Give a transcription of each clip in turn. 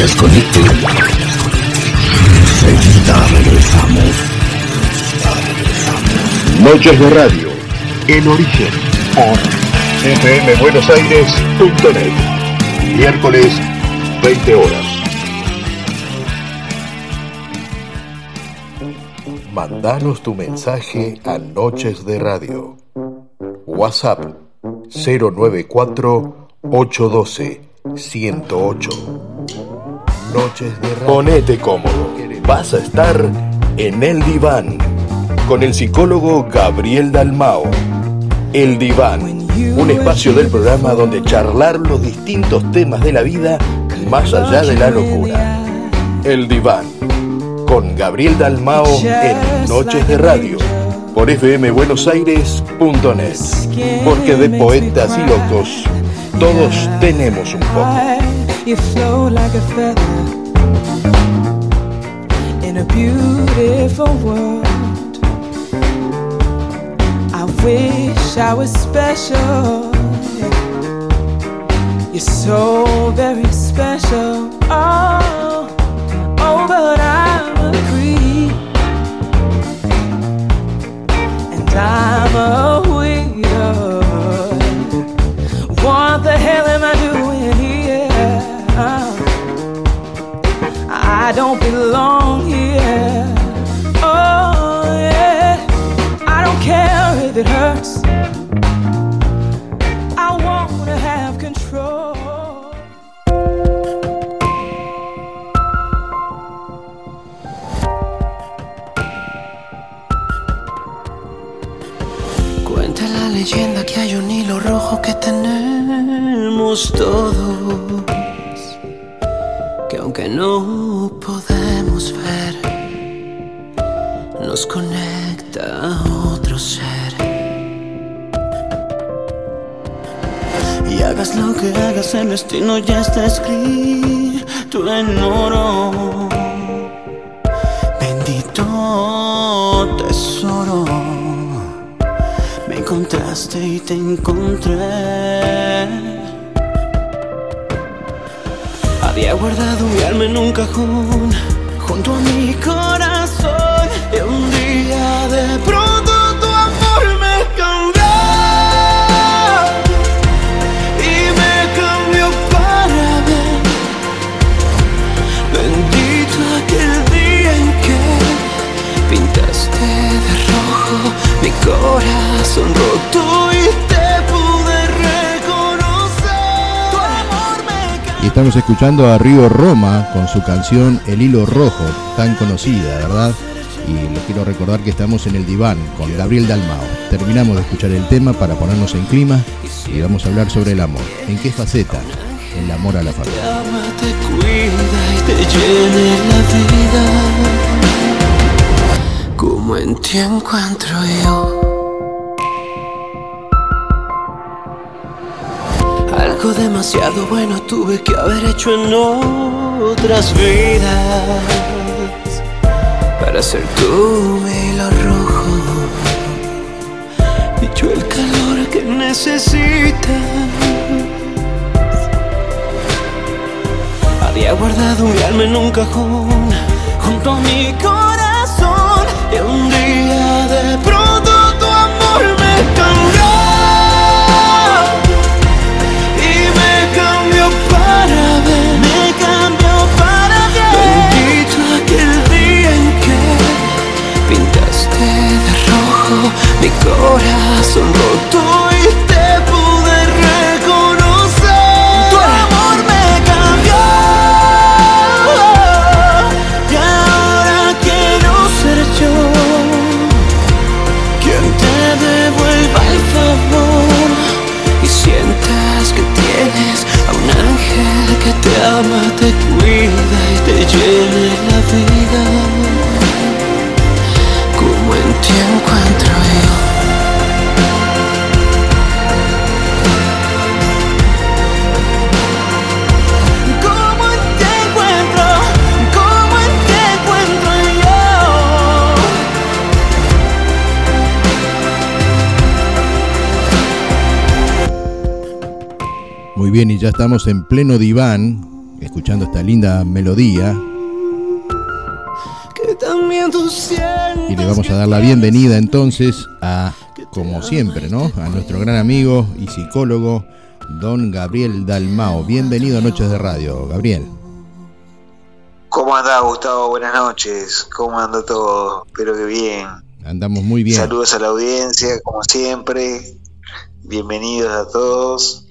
desconecte. Enseguida regresamos. Noches de Radio, El Origen, por fmbuenosaires.net. Miércoles, 20 horas. Mandanos tu mensaje a Noches de Radio. WhatsApp 094 812 108. Noches de. Ponete cómodo. Vas a estar en el diván con el psicólogo Gabriel Dalmao. El diván, un espacio del programa donde charlar los distintos temas de la vida más allá de la locura. El diván con Gabriel Dalmao en Noches de Radio por fmbuenosaires.net. Porque de poetas y locos todos tenemos un poco. You flow like a feather in a beautiful world. I wish I was special. You're so very special. Oh, oh, but I'm a creep. And I'm a I don't belong here. Oh, yeah. I don't care if it hurts. I wanna have control. Cuenta la leyenda que hay un hilo rojo que tenemos todos, aunque no podemos ver, nos conecta a otro ser. Y hagas lo que hagas, el destino ya está escrito en oro. Bendito tesoro. Me encontraste y te encontré. Había guardado mi alma en un cajón junto a mi corazón. Estamos escuchando a Río Roma con su canción El Hilo Rojo, tan conocida, ¿verdad? Y les quiero recordar que estamos en el diván con Gabriel Dalmao. Terminamos de escuchar el tema para ponernos en clima y vamos a hablar sobre el amor. ¿En qué faceta? El amor a la familia. Como en ti encuentro yo. Algo demasiado bueno tuve que haber hecho en otras vidas para ser tú mi hilo rojo y yo el calor que necesitas. Había guardado mi alma en un cajón junto a mi corazón y un día de pronto Muy bien, y ya estamos en pleno diván escuchando esta linda melodía. Y le vamos a dar la bienvenida entonces a, como siempre, ¿no? A nuestro gran amigo y psicólogo, don Gabriel Dalmao. Bienvenido a Noches de Radio, Gabriel. ¿Cómo anda Gustavo? Buenas noches. ¿Cómo anda todo? Espero que bien. Andamos muy bien. Saludos a la audiencia, como siempre. Bienvenidos a todos.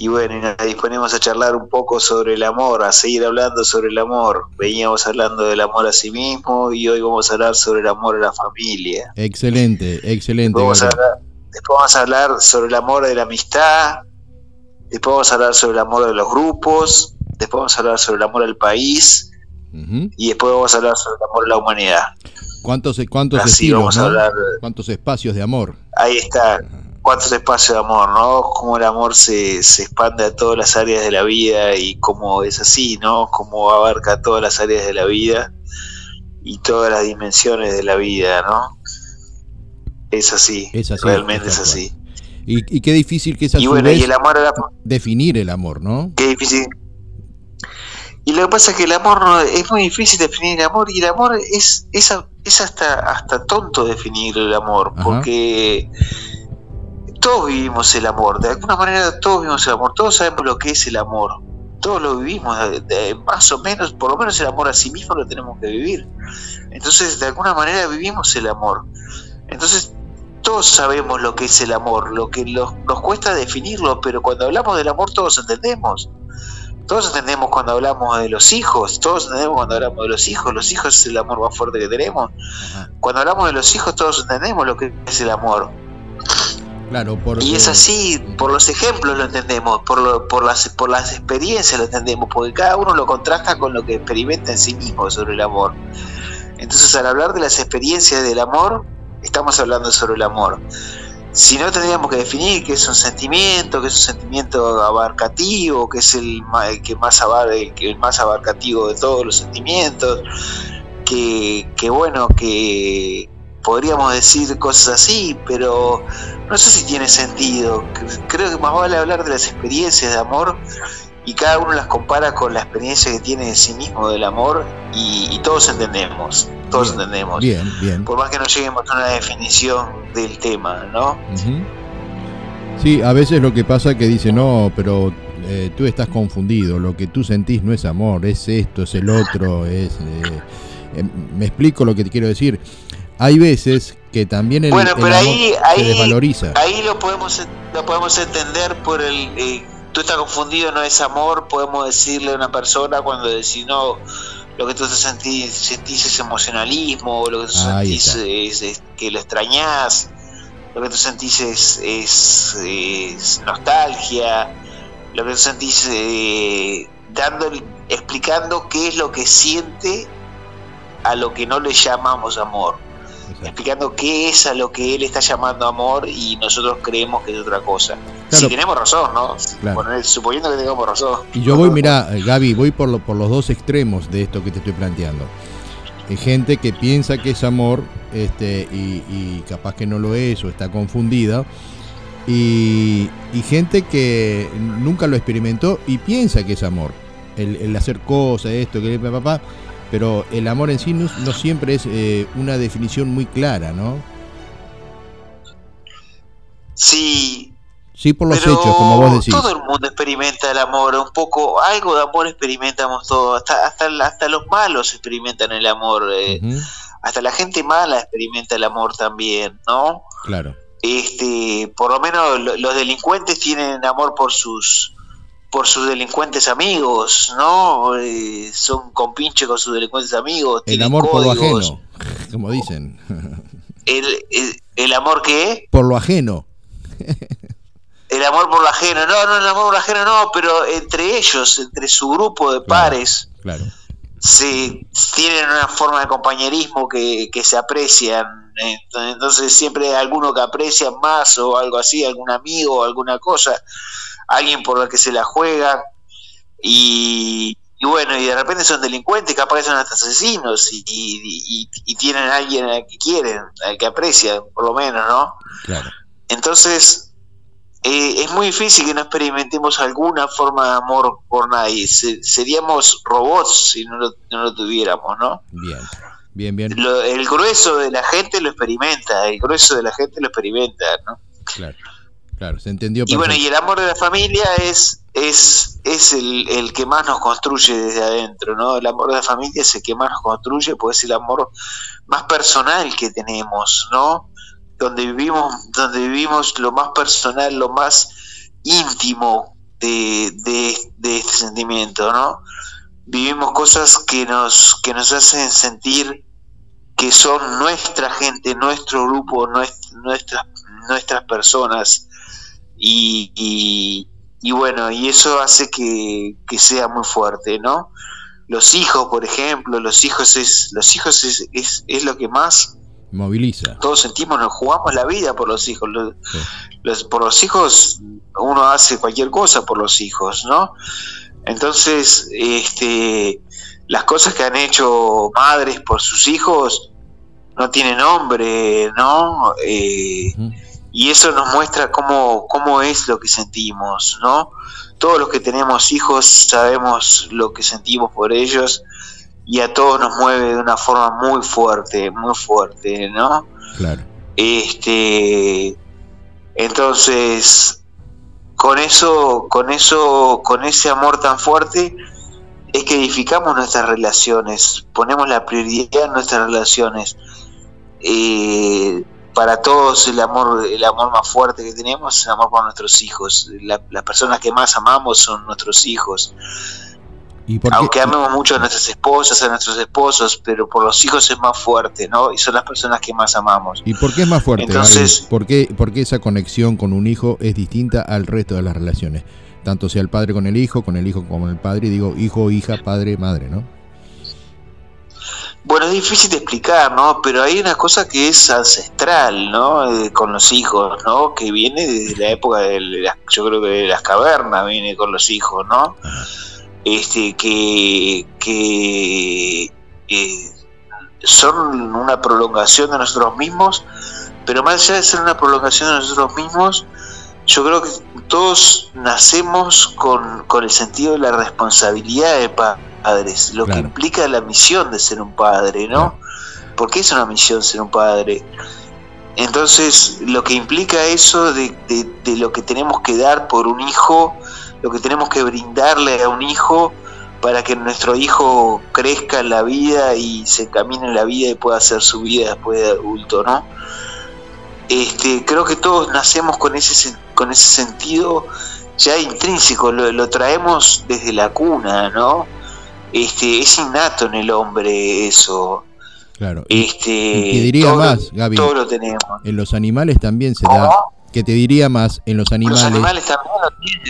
Y bueno, y nos disponemos a charlar un poco sobre el amor, a seguir hablando sobre el amor. Veníamos hablando del amor a sí mismo y hoy vamos a hablar sobre el amor a la familia. Excelente, excelente. Después vamos a hablar, sobre el amor de la amistad, después vamos a hablar sobre el amor de los grupos, después vamos a hablar sobre el amor al país y después vamos a hablar sobre el amor a la humanidad. ¿Cuántos, cuántos estilos, ¿Cuántos espacios de amor? Ahí está cuántos espacios de amor, ¿no? Cómo el amor se, se expande a todas las áreas de la vida y cómo es así, ¿no? Cómo abarca todas las áreas de la vida y todas las dimensiones de la vida, ¿no? Es así, es así realmente es, así. Y, qué difícil que es a y bueno, y el amor definir el amor, ¿no? Qué difícil. Y lo que pasa es que el amor es muy difícil definir el amor y el amor es, es, es hasta, hasta tonto definir el amor, porque todos vivimos el amor, de alguna manera todos vivimos el amor, todos sabemos lo que es el amor, todos lo vivimos, más o menos, por lo menos el amor a sí mismo lo tenemos que vivir. Entonces, de alguna manera vivimos el amor. Entonces, todos sabemos lo que es el amor, lo que nos cuesta definirlo, pero cuando hablamos del amor todos entendemos. Todos entendemos cuando hablamos de los hijos, todos entendemos cuando hablamos de los hijos, los hijos es el amor más fuerte que tenemos. Cuando hablamos de los hijos todos entendemos lo que es el amor y es así, por los ejemplos lo entendemos, por, por, las, por las experiencias lo entendemos, porque cada uno lo contrasta con lo que experimenta en sí mismo sobre el amor. Entonces al hablar de las experiencias del amor, estamos hablando sobre el amor. Si no tendríamos que definir qué es un sentimiento, qué es un sentimiento abarcativo, qué es el, que más, el más abarcativo de todos los sentimientos, que, que bueno, que podríamos decir cosas así, pero no sé si tiene sentido. Creo que más vale hablar de las experiencias de amor y cada uno las compara con la experiencia que tiene de sí mismo del amor y, todos entendemos, todos entendemos. Bien, bien. Por más que no lleguemos a una definición del tema, ¿no? Sí, a veces lo que pasa es que dice, no, pero eh, tú estás confundido, lo que tú sentís no es amor, es esto, es el otro, es... Eh, eh, me explico lo que te quiero decir hay veces que también el, bueno, pero ahí, ahí, desvaloriza. Ahí lo podemos, lo podemos entender por el... Eh, tú estás confundido, no es amor, podemos decirle a una persona cuando decís, no, lo que tú sentís, sentís es emocionalismo, lo que tú sentís es, que lo extrañás, lo que tú sentís es, es, nostalgia, lo que tú sentís eh, dando, explicando qué es lo que siente a lo que no le llamamos amor explicando qué es a lo que él está llamando amor y nosotros creemos que es otra cosa. Si tenemos razón, ¿no? suponiendo que tengamos razón. Y yo voy, mira, Gaby, voy por, lo, por los dos extremos de esto que te estoy planteando. Hay gente que piensa que es amor este, y, capaz que no lo es o está confundida. Y, gente que nunca lo experimentó y piensa que es amor. El, el hacer cosas, esto, que papá pero el amor en sí no, siempre es eh, una definición muy clara, ¿no? Sí. Sí, por los hechos, como vos decís. Todo el mundo experimenta el amor, un poco, algo de amor experimentamos todos, hasta, hasta, hasta los malos experimentan el amor, eh, hasta la gente mala experimenta el amor también, ¿no? Claro. Este, por lo menos los delincuentes tienen amor por sus por sus delincuentes amigos, ¿no? Eh, son compinches con sus delincuentes amigos. El amor por lo ajeno, como dicen. El, el, amor qué? Por lo ajeno. El amor por lo ajeno, no, no, el amor por lo ajeno no, pero entre ellos, entre su grupo de pares, claro. Se, tienen una forma de compañerismo que, que se aprecian. Entonces siempre hay alguno que aprecia más o algo así, algún amigo o alguna cosa alguien por la que se la juega y, bueno, y de repente son delincuentes, capaz que son hasta asesinos y, tienen a alguien al que quieren, al que aprecian, por lo menos, ¿no? Claro. Entonces, eh, es muy difícil que no experimentemos alguna forma de amor por nadie. seríamos robots si no lo, tuviéramos, ¿no? Bien, bien, bien. el grueso de la gente lo experimenta, el grueso de la gente lo experimenta, ¿no? Claro, claro, se entendió. Y bueno, y el amor de la familia es, es, es el, el, que más nos construye desde adentro, ¿no? El amor de la familia es el que más nos construye, pues es el amor más personal que tenemos, ¿no? Donde vivimos, donde vivimos lo más personal, lo más íntimo de, este sentimiento, ¿no? Vivimos cosas que nos, que nos hacen sentir que son nuestra gente, nuestro grupo, nuestras, nuestras personas. Y, y, bueno, y eso hace que, que, sea muy fuerte, ¿no? Los hijos, por ejemplo, los hijos es, los hijos es, es lo que más Moviliza. Todos sentimos, nos jugamos la vida por los hijos. Los, por los hijos uno hace cualquier cosa por los hijos, ¿no? Entonces, este, las cosas que han hecho madres por sus hijos no tienen nombre, ¿no? Eh, y eso nos muestra cómo, cómo es lo que sentimos, ¿no? Todos los que tenemos hijos sabemos lo que sentimos por ellos y a todos nos mueve de una forma muy fuerte, muy fuerte, ¿no? Claro. Este, entonces, con eso, con eso, con ese amor tan fuerte, es que edificamos nuestras relaciones, ponemos la prioridad en nuestras relaciones. Eh, para todos el amor, el amor más fuerte que tenemos es el amor por nuestros hijos. las personas que más amamos son nuestros hijos. Aunque amemos mucho a nuestras esposas, a nuestros esposos, pero por los hijos es más fuerte, ¿no? Y son las personas que más amamos. ¿Y por qué es más fuerte? Entonces, ¿Por qué, esa conexión con un hijo es distinta al resto de las relaciones? Tanto sea el padre con el hijo, con el hijo como el padre, digo hijo, hija, padre, madre, ¿no? Bueno, es difícil de explicar, ¿no? Pero hay una cosa que es ancestral, ¿no? Eh, con los hijos, ¿no? Que viene desde la época de, las, yo creo que de las cavernas viene con los hijos, ¿no? Este, que, que eh, son una prolongación de nosotros mismos, pero más allá de ser una prolongación de nosotros mismos, yo creo que todos nacemos con, el sentido de la responsabilidad de padres, lo que implica la misión de ser un padre, ¿no? Porque es una misión ser un padre. Entonces, lo que implica eso de, de lo que tenemos que dar por un hijo, lo que tenemos que brindarle a un hijo para que nuestro hijo crezca en la vida y se encamine en la vida y pueda hacer su vida después de adulto, ¿no? Este, creo que todos nacemos con ese, con ese sentido ya intrínseco, lo, traemos desde la cuna, ¿no? Este, es innato en el hombre eso. Claro. Este, y, diría más, Gaby. Todo lo tenemos. En los animales también se da que te diría más en los animales,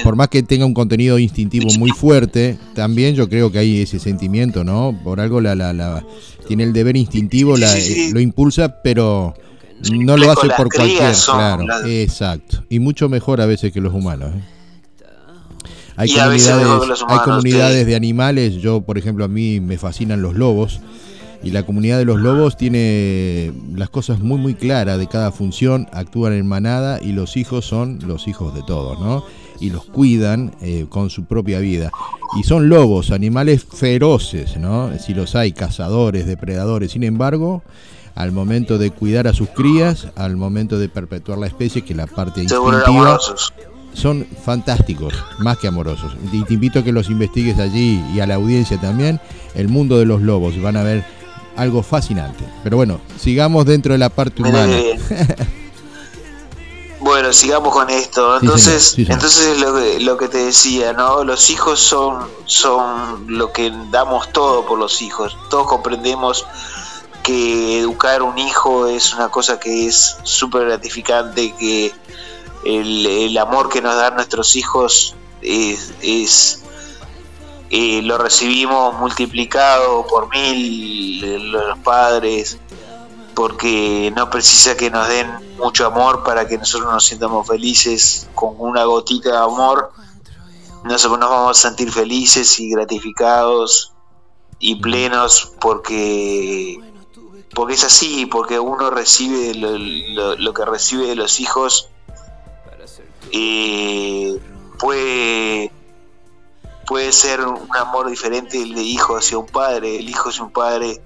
por más que tenga un contenido instintivo muy fuerte, también yo creo que hay ese sentimiento, ¿no? Por algo la, la, la tiene el deber instintivo, la, lo impulsa, pero no lo hace por cualquier, claro, exacto, y mucho mejor a veces que los humanos. ¿eh? Hay comunidades, hay comunidades de animales, yo por ejemplo a mí me fascinan los lobos y la comunidad de los lobos tiene las cosas muy muy claras de cada función, actúan en manada y los hijos son los hijos de todos, ¿no? Y los cuidan eh, con su propia vida. Y son lobos, animales feroces, ¿no? Si los hay, cazadores, depredadores. Sin embargo, al momento de cuidar a sus crías, al momento de perpetuar la especie, que la parte instintiva, son fantásticos, más que amorosos. Y te invito a que los investigues allí y a la audiencia también, el mundo de los lobos. Van a ver algo fascinante. Pero bueno, sigamos dentro de la parte humana. bueno, sigamos con esto. Entonces, entonces lo que, lo que te decía, ¿no? Los hijos son, son lo que damos todo por los hijos. Todos comprendemos que educar un hijo es una cosa que es súper gratificante, que el, el, amor que nos dan nuestros hijos es, es y lo recibimos multiplicado por mil los padres, porque no precisa que nos den mucho amor para que nosotros nos sientamos felices con una gotita de amor. Nosotros nos vamos a sentir felices y gratificados y plenos porque porque es así, porque uno recibe lo, lo que recibe de los hijos eh, puede, puede ser un amor diferente el de hijo hacia un padre, el hijo hacia un padre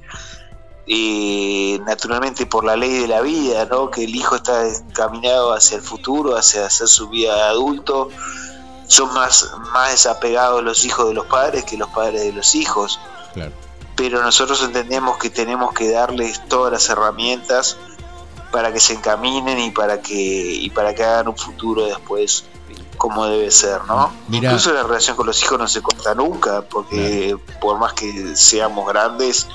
eh, naturalmente por la ley de la vida, ¿no? que el hijo está caminado hacia el futuro, hacia hacer su vida de adulto, son más, más desapegados los hijos de los padres que los padres de los hijos. Pero nosotros entendemos que tenemos que darles todas las herramientas para que se encaminen y para que, y para que hagan un futuro después como debe ser, ¿no? Incluso la relación con los hijos no se corta nunca, porque por más que seamos grandes,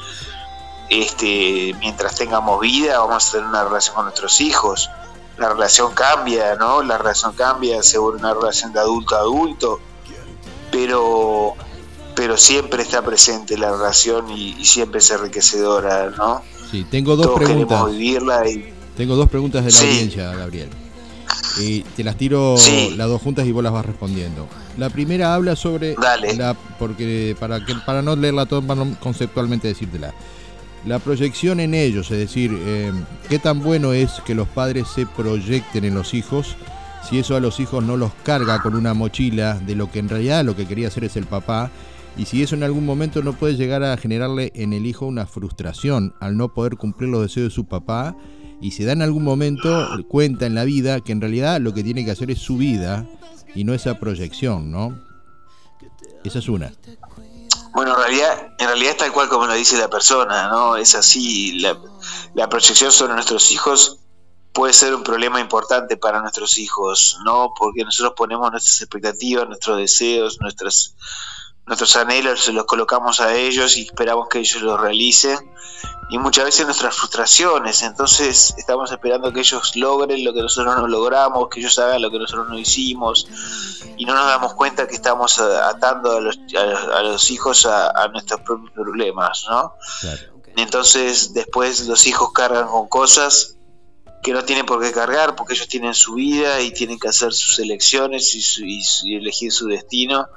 este, mientras tengamos vida vamos a tener una relación con nuestros hijos. La relación cambia, ¿no? La relación cambia, se vuelve una relación de adulto a adulto, pero, pero siempre está presente la relación y, siempre es enriquecedora, ¿no? Sí, tengo dos preguntas. vivirla y... Tengo dos preguntas de la audiencia, Gabriel. Y te las tiro las dos juntas y vos las vas respondiendo. La primera habla sobre la porque para que para no leerla todo, para conceptualmente decírtela. La proyección en ellos, es decir, eh, qué tan bueno es que los padres se proyecten en los hijos, si eso a los hijos no los carga con una mochila de lo que en realidad lo que quería hacer es el papá, y si eso en algún momento no puede llegar a generarle en el hijo una frustración al no poder cumplir los deseos de su papá, y se da en algún momento cuenta en la vida que en realidad lo que tiene que hacer es su vida y no esa proyección, ¿no? Esa es una. Bueno, en realidad, en realidad es tal cual como lo dice la persona, ¿no? Es así, la, la proyección sobre nuestros hijos puede ser un problema importante para nuestros hijos, ¿no? Porque nosotros ponemos nuestras expectativas, nuestros deseos, nuestras, nuestros anhelos, los colocamos a ellos y esperamos que ellos los realicen y muchas veces nuestras frustraciones. Entonces estamos esperando que ellos logren lo que nosotros no logramos, que ellos hagan lo que nosotros no hicimos y no nos damos cuenta que estamos atando a los, a, los hijos a, nuestros propios problemas, ¿no? Entonces después los hijos cargan con cosas que no tienen por qué cargar porque ellos tienen su vida y tienen que hacer sus elecciones y elegir su destino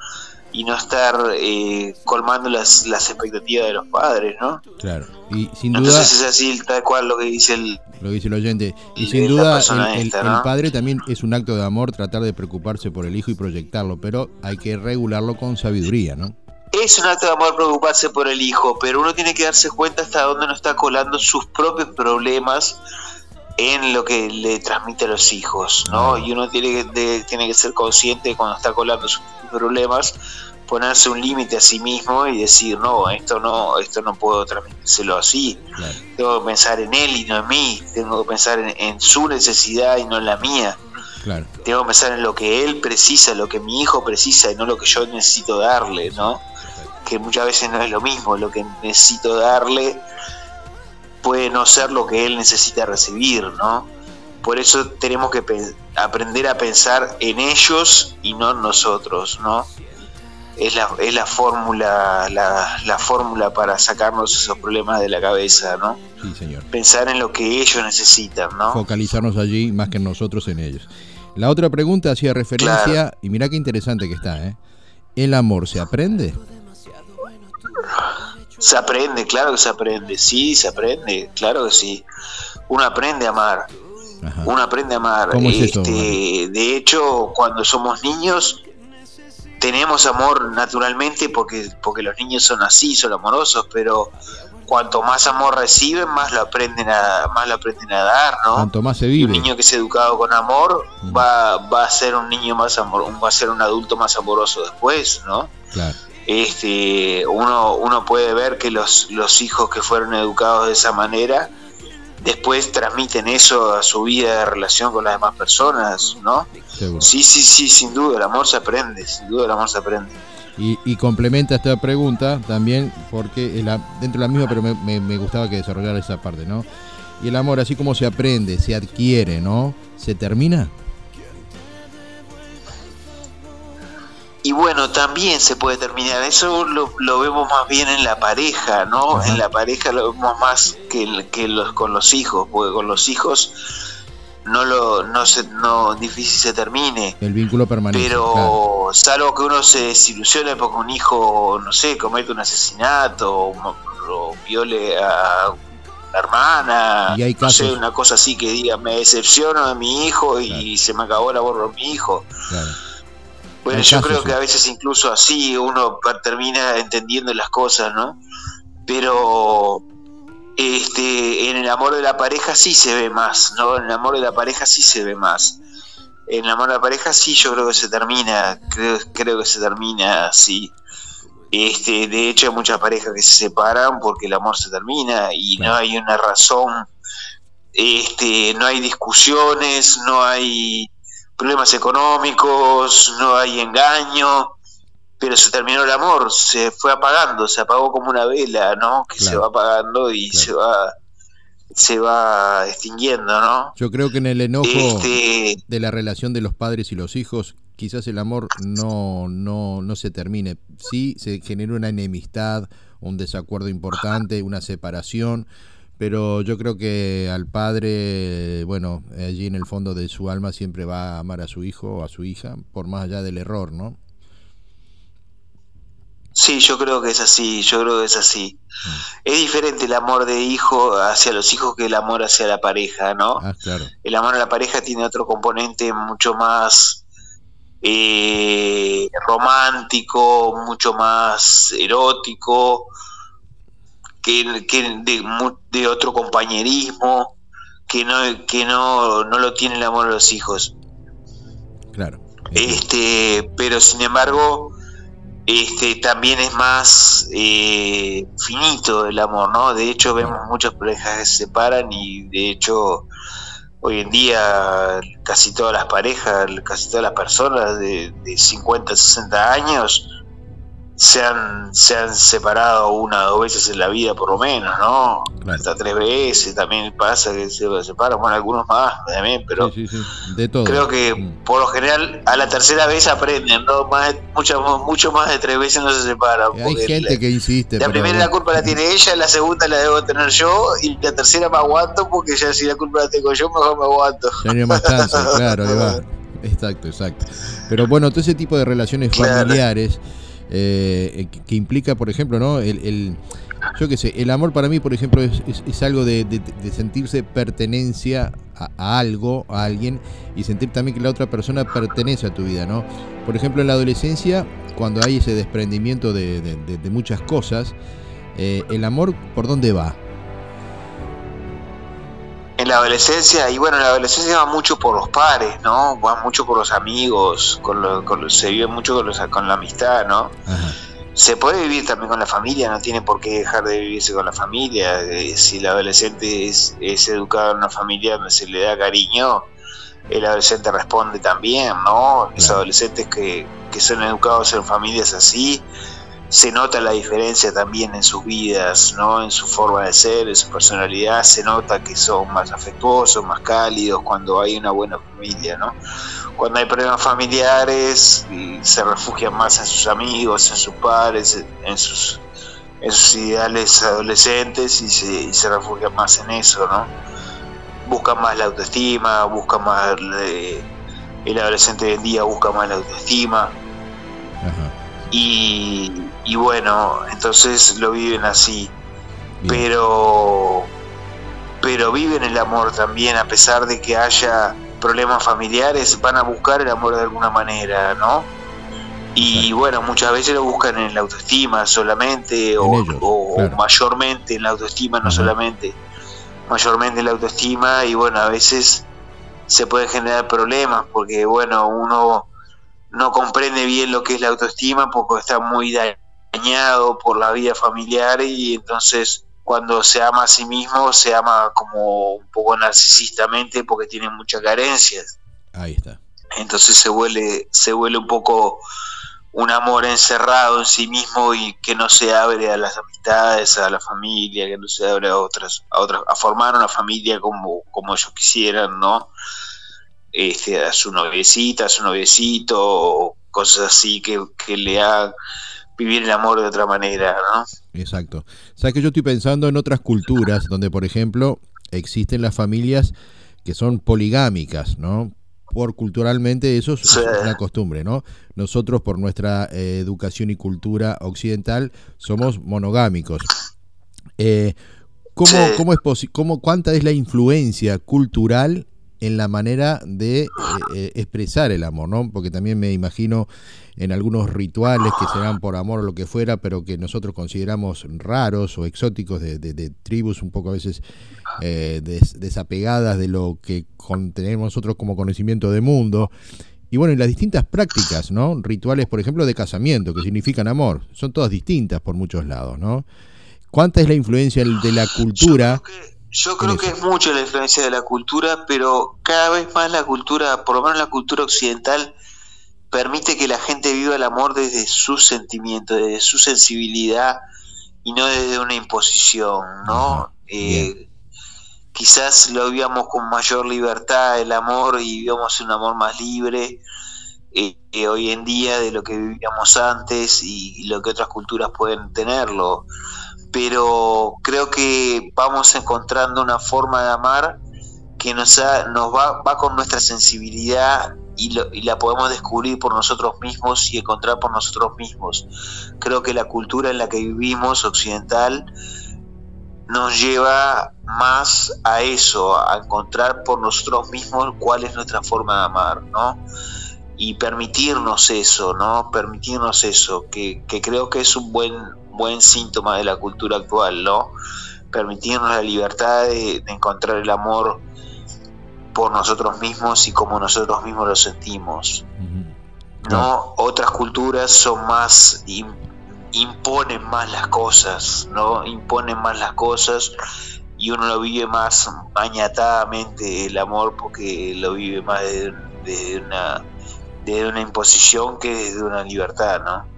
y no estar eh, colmando las, las expectativas de los padres, ¿no? Claro, y sin duda... Entonces es así tal cual lo que dice el... Lo dice el oyente. Y sin duda el, padre también es un acto de amor tratar de preocuparse por el hijo y proyectarlo, pero hay que regularlo con sabiduría, ¿no? Es un acto de amor preocuparse por el hijo, pero uno tiene que darse cuenta hasta dónde no está colando sus propios problemas en lo que le transmite a los hijos, ¿no? Y uno tiene que, tiene que ser consciente cuando está colando sus problemas, ponerse un límite a sí mismo y decir, no, esto no, esto no puedo transmitírselo así. Tengo que pensar en él y no en mí. Tengo que pensar en, su necesidad y no en la mía. Tengo que pensar en lo que él precisa, lo que mi hijo precisa y no lo que yo necesito darle, ¿no? Que muchas veces no es lo mismo, lo que necesito darle puede no ser lo que él necesita recibir, ¿no? Por eso tenemos que aprender a pensar en ellos y no en nosotros, ¿no? Es la, es la fórmula la, la fórmula para sacarnos esos problemas de la cabeza, ¿no? Sí, señor. Pensar en lo que ellos necesitan, ¿no? Focalizarnos allí más que nosotros en ellos. La otra pregunta hacía referencia, y mira qué interesante que está, ¿eh? ¿El amor se aprende? Se aprende, claro que se aprende, sí, se aprende, claro que sí. Uno aprende a amar, uno aprende a amar. este, de hecho, cuando somos niños, tenemos amor naturalmente porque, porque los niños son así, son amorosos, pero cuanto más amor reciben, más lo aprenden a, más lo aprenden a dar, ¿no? Cuanto más se vive. un niño que es educado con amor va, va a ser un niño más amor, va a ser un adulto más amoroso después, ¿no? Claro este, uno, uno puede ver que los, los hijos que fueron educados de esa manera después transmiten eso a su vida de relación con las demás personas, ¿no? Sí, sí, sí, sin duda, el amor se aprende, sin duda el amor se aprende. Y, complementa esta pregunta también, porque dentro de la misma, pero me, me, gustaba que desarrollara esa parte, ¿no? Y el amor, así como se aprende, se adquiere, ¿no? ¿Se termina? Y bueno, también se puede terminar. Eso lo, lo vemos más bien en la pareja, ¿no? En la pareja lo vemos más que, que los, con los hijos, porque con los hijos no lo no se no difícil se termine el vínculo permanente pero salvo que uno se desilusione porque un hijo no sé comete un asesinato o, viole a la hermana, y hay no sé, una cosa así que diga, me decepciono de mi hijo y se me acabó el amor por mi hijo. Bueno, yo creo que a veces incluso así uno termina entendiendo las cosas, ¿no? Pero este, en el amor de la pareja sí se ve más, ¿no? En el amor de la pareja sí se ve más. En el amor de la pareja sí yo creo que se termina, creo, creo que se termina así. Este, de hecho hay muchas parejas que se separan porque el amor se termina y no hay una razón, este, no hay discusiones, no hay problemas económicos, no hay engaño, pero se terminó el amor, se fue apagando, se apagó como una vela, ¿no? Que se va apagando y se va se va extinguiendo, ¿no? Yo creo que en el enojo este de la relación de los padres y los hijos, quizás el amor no, no, no se termine. Sí, se genera una enemistad, un desacuerdo importante, una separación, pero yo creo que al padre, bueno, allí en el fondo de su alma siempre va a amar a su hijo o a su hija, por más allá del error, ¿no? Sí, yo creo que es así, yo creo que es así. Mm. Es diferente el amor de hijo hacia los hijos que el amor hacia la pareja, ¿no? Ah, claro. El amor a la pareja tiene otro componente mucho más eh, romántico, mucho más erótico, que, que de, de, otro compañerismo, que no, que no, no lo tiene el amor a los hijos. Claro. Este, pero sin embargo, este también es más eh, finito el amor, ¿no? De hecho, vemos muchas parejas que se separan y de hecho hoy en día casi todas las parejas, casi todas las personas de, de 50, 60 años se han, se han separado una o dos veces en la vida por lo menos, ¿no? Hasta tres veces también pasa que se separan, bueno, algunos más también, pero De todo. creo que mm. por lo general a la tercera vez aprenden, ¿no? Más, mucho, mucho más de tres veces no se separan. Hay gente que insiste. La primera la culpa la tiene ella, la segunda la debo tener yo y la tercera me aguanto porque ya si la culpa la tengo yo, mejor me aguanto. más claro, Exacto, exacto. Pero bueno, todo ese tipo de relaciones familiares eh, que, implica, por ejemplo, ¿no? El, yo qué sé, el amor para mí, por ejemplo, es, es, algo de, sentirse pertenencia a, algo, a alguien, y sentir también que la otra persona pertenece a tu vida, ¿no? Por ejemplo, en la adolescencia, cuando hay ese desprendimiento de, muchas cosas, eh, el amor, ¿por dónde va? En la adolescencia, y bueno, en la adolescencia va mucho por los pares, ¿no? Va mucho por los amigos, con, con se vive mucho con, los, con la amistad, ¿no? Se puede vivir también con la familia, no tiene por qué dejar de vivirse con la familia. Eh, si el adolescente es, es educado en una familia donde se le da cariño, el adolescente responde también, ¿no? Los adolescentes que, que son educados en familias así, se nota la diferencia también en sus vidas, ¿no? en su forma de ser, en su personalidad, se nota que son más afectuosos, más cálidos cuando hay una buena familia, ¿no? Cuando hay problemas familiares, se refugian más en sus amigos, en sus padres, en sus, ideales adolescentes y se, se refugian más en eso, ¿no? Buscan más la autoestima, buscan más... el adolescente hoy en día busca más la autoestima. Y, y bueno, entonces lo viven así. Pero pero viven el amor también a pesar de que haya problemas familiares, van a buscar el amor de alguna manera, ¿no? Y bueno, muchas veces lo buscan en la autoestima solamente o, mayormente en la autoestima, no solamente, mayormente en la autoestima. Y bueno, a veces se pueden generar problemas porque bueno, uno no comprende bien lo que es la autoestima porque está muy dañado por la vida familiar y entonces cuando se ama a sí mismo se ama como un poco narcisistamente porque tiene muchas carencias. Ahí está. Entonces se vuelve, se vuelve un poco un amor encerrado en sí mismo y que no se abre a las amistades, a la familia, que no se abre a otras, a otras, a formar una familia como, como ellos quisieran, ¿no? Este, a su noviecita, a su noviecito, cosas así que, que le hagan vivir el amor de otra manera, ¿no? Exacto. Sabes que yo estoy pensando en otras culturas donde, por ejemplo, existen las familias que son poligámicas, ¿no? Por culturalmente eso es una costumbre, ¿no? Nosotros por nuestra eh, educación y cultura occidental somos monogámicos. Eh, ¿cómo, cómo es cómo, ¿Cuánta es la influencia cultural en la manera de eh, eh, expresar el amor, ¿no? Porque también me imagino en algunos rituales que serán por amor o lo que fuera, pero que nosotros consideramos raros o exóticos de, tribus un poco a veces eh, desapegadas de lo que tenemos nosotros como conocimiento de mundo. Y bueno, y las distintas prácticas, ¿no? Rituales, por ejemplo, de casamiento, que significan amor, son todas distintas por muchos lados, ¿no? ¿Cuánta es la influencia de la cultura? Es mucho la influencia de la cultura, pero cada vez más la cultura, por lo menos la cultura occidental, permite que la gente viva el amor desde su sentimiento, desde su sensibilidad y no desde una imposición, ¿no? Eh, quizás lo vivíamos con mayor libertad el amor y vivíamos un amor más libre eh, eh, hoy en día de lo que vivíamos antes y lo que otras culturas pueden tenerlo pero creo que vamos encontrando una forma de amar que nos, nos va, va con nuestra sensibilidad y, y, la podemos descubrir por nosotros mismos y encontrar por nosotros mismos. Creo que la cultura en la que vivimos, occidental, nos lleva más a eso, a encontrar por nosotros mismos cuál es nuestra forma de amar, ¿no? Y permitirnos eso, ¿no? Permitirnos eso, que, que creo que es un buen, buen síntoma de la cultura actual, ¿no? Permitirnos la libertad de, encontrar el amor por nosotros mismos y como nosotros mismos lo sentimos. ¿No? Otras culturas son más imponen más las cosas, ¿no? Imponen más las cosas y uno lo vive más añatadamente el amor porque lo vive más de, una de una imposición que de una libertad, ¿no?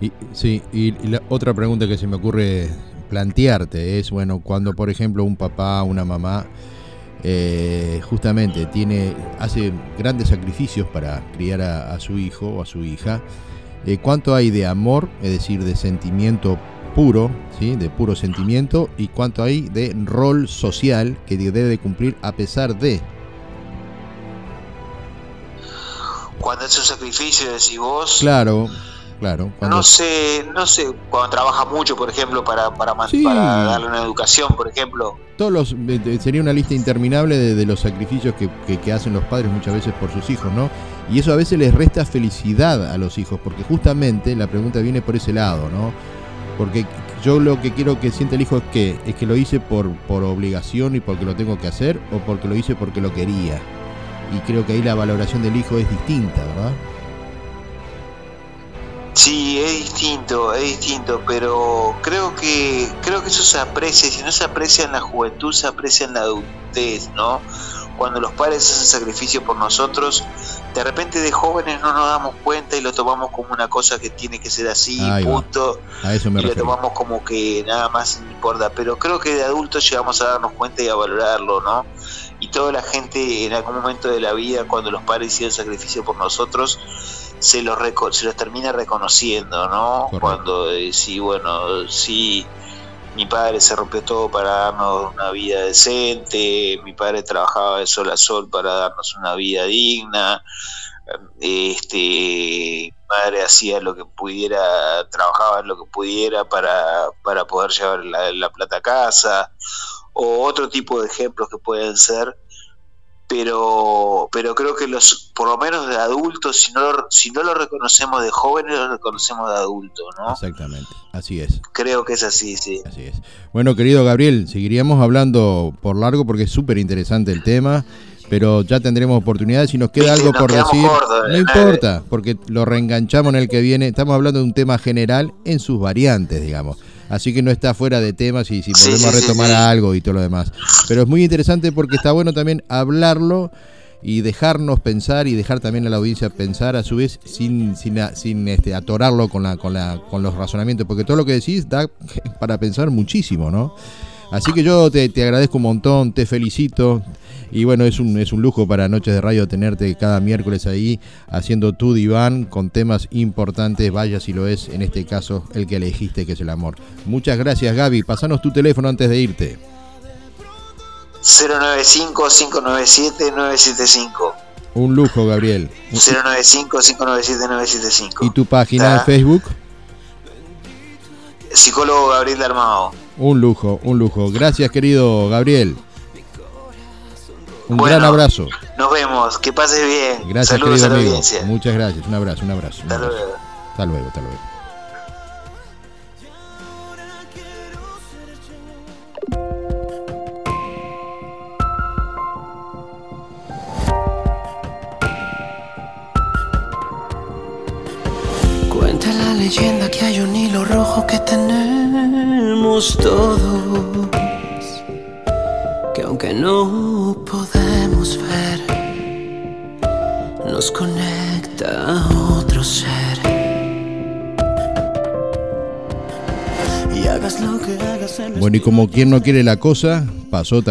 Y, sí, y la otra pregunta que se me ocurre plantearte es, bueno, cuando por ejemplo un papá, una mamá, eh, justamente tiene, hace grandes sacrificios para criar a, su hijo o a su hija, eh, ¿cuánto hay de amor, es decir, de sentimiento puro, ¿sí? de puro sentimiento, y cuánto hay de rol social que debe cumplir a pesar de... Cuando es un sacrificio, decís vos. Claro, Claro. No sé, no sé, cuando trabaja mucho, por ejemplo, para, para, darle una educación, por ejemplo. Todos los, sería una lista interminable de, los sacrificios que, que, hacen los padres muchas veces por sus hijos, ¿no? Y eso a veces les resta felicidad a los hijos, porque justamente la pregunta viene por ese lado, ¿no? Porque yo lo que quiero que sienta el hijo es que, es que lo hice por, por obligación y porque lo tengo que hacer, o porque lo hice porque lo quería. Y creo que ahí la valoración del hijo es distinta, ¿verdad? Sí, es distinto, es distinto, pero creo que creo que eso se aprecia, si no se aprecia en la juventud, se aprecia en la adultez, ¿no? Cuando los padres hacen sacrificio por nosotros, de repente de jóvenes no nos damos cuenta y lo tomamos como una cosa que tiene que ser así, punto. A eso me y lo tomamos como que nada más importa, pero creo que de adultos llegamos a darnos cuenta y a valorarlo, ¿no? Y toda la gente en algún momento de la vida, cuando los padres hicieron sacrificio por nosotros, se los, se los termina reconociendo, ¿no? Cuando eh, sí, bueno, sí, mi padre se rompió todo para darnos una vida decente, mi padre trabajaba de sol a sol para darnos una vida digna, este, mi madre hacía lo que pudiera, trabajaba lo que pudiera para, para poder llevar la, la plata a casa, o otro tipo de ejemplos que pueden ser pero pero creo que los por lo menos de adultos si no si no lo reconocemos de jóvenes lo reconocemos de adultos no exactamente así es. Creo que es así sí. Así es. Bueno querido Gabriel seguiríamos hablando por largo porque es súper interesante el tema pero ya tendremos oportunidades si nos queda algo por decir no eh, importa porque lo reenganchamos en el que viene. Estamos hablando de un tema general en sus variantes digamos así que no está fuera de temas y si podemos retomar algo y todo lo demás. Pero es muy interesante porque está bueno también hablarlo y dejarnos pensar y dejar también a la audiencia pensar a su vez sin, sin, sin este, atorarlo con, la, con, la, con los razonamientos, porque todo lo que decís da para pensar muchísimo, ¿no? Así que yo te, te agradezco un montón, te felicito. Y bueno, es un, es un lujo para Noches de Radio tenerte cada miércoles ahí haciendo tu diván con temas importantes, vaya si lo es, en este caso el que elegiste que es el amor. Muchas gracias Gaby, pasanos tu teléfono antes de irte. 095-597-975. Un lujo, Gabriel. 095-597-975. ¿Y tu página de Facebook? Psicólogo Gabriel Armado. Un lujo, un lujo. Gracias, querido Gabriel. Un gran abrazo. Nos vemos, que pases bien. Gracias, querido amigo. Muchas gracias. Un abrazo, un abrazo. hasta luego. Hasta luego, hasta luego. Cuenta la leyenda que hay un hilo rojo que tenemos todos, que aunque no podemos ver, nos conecta a otro ser. Bueno, y como quien no quiere la cosa, pasó también.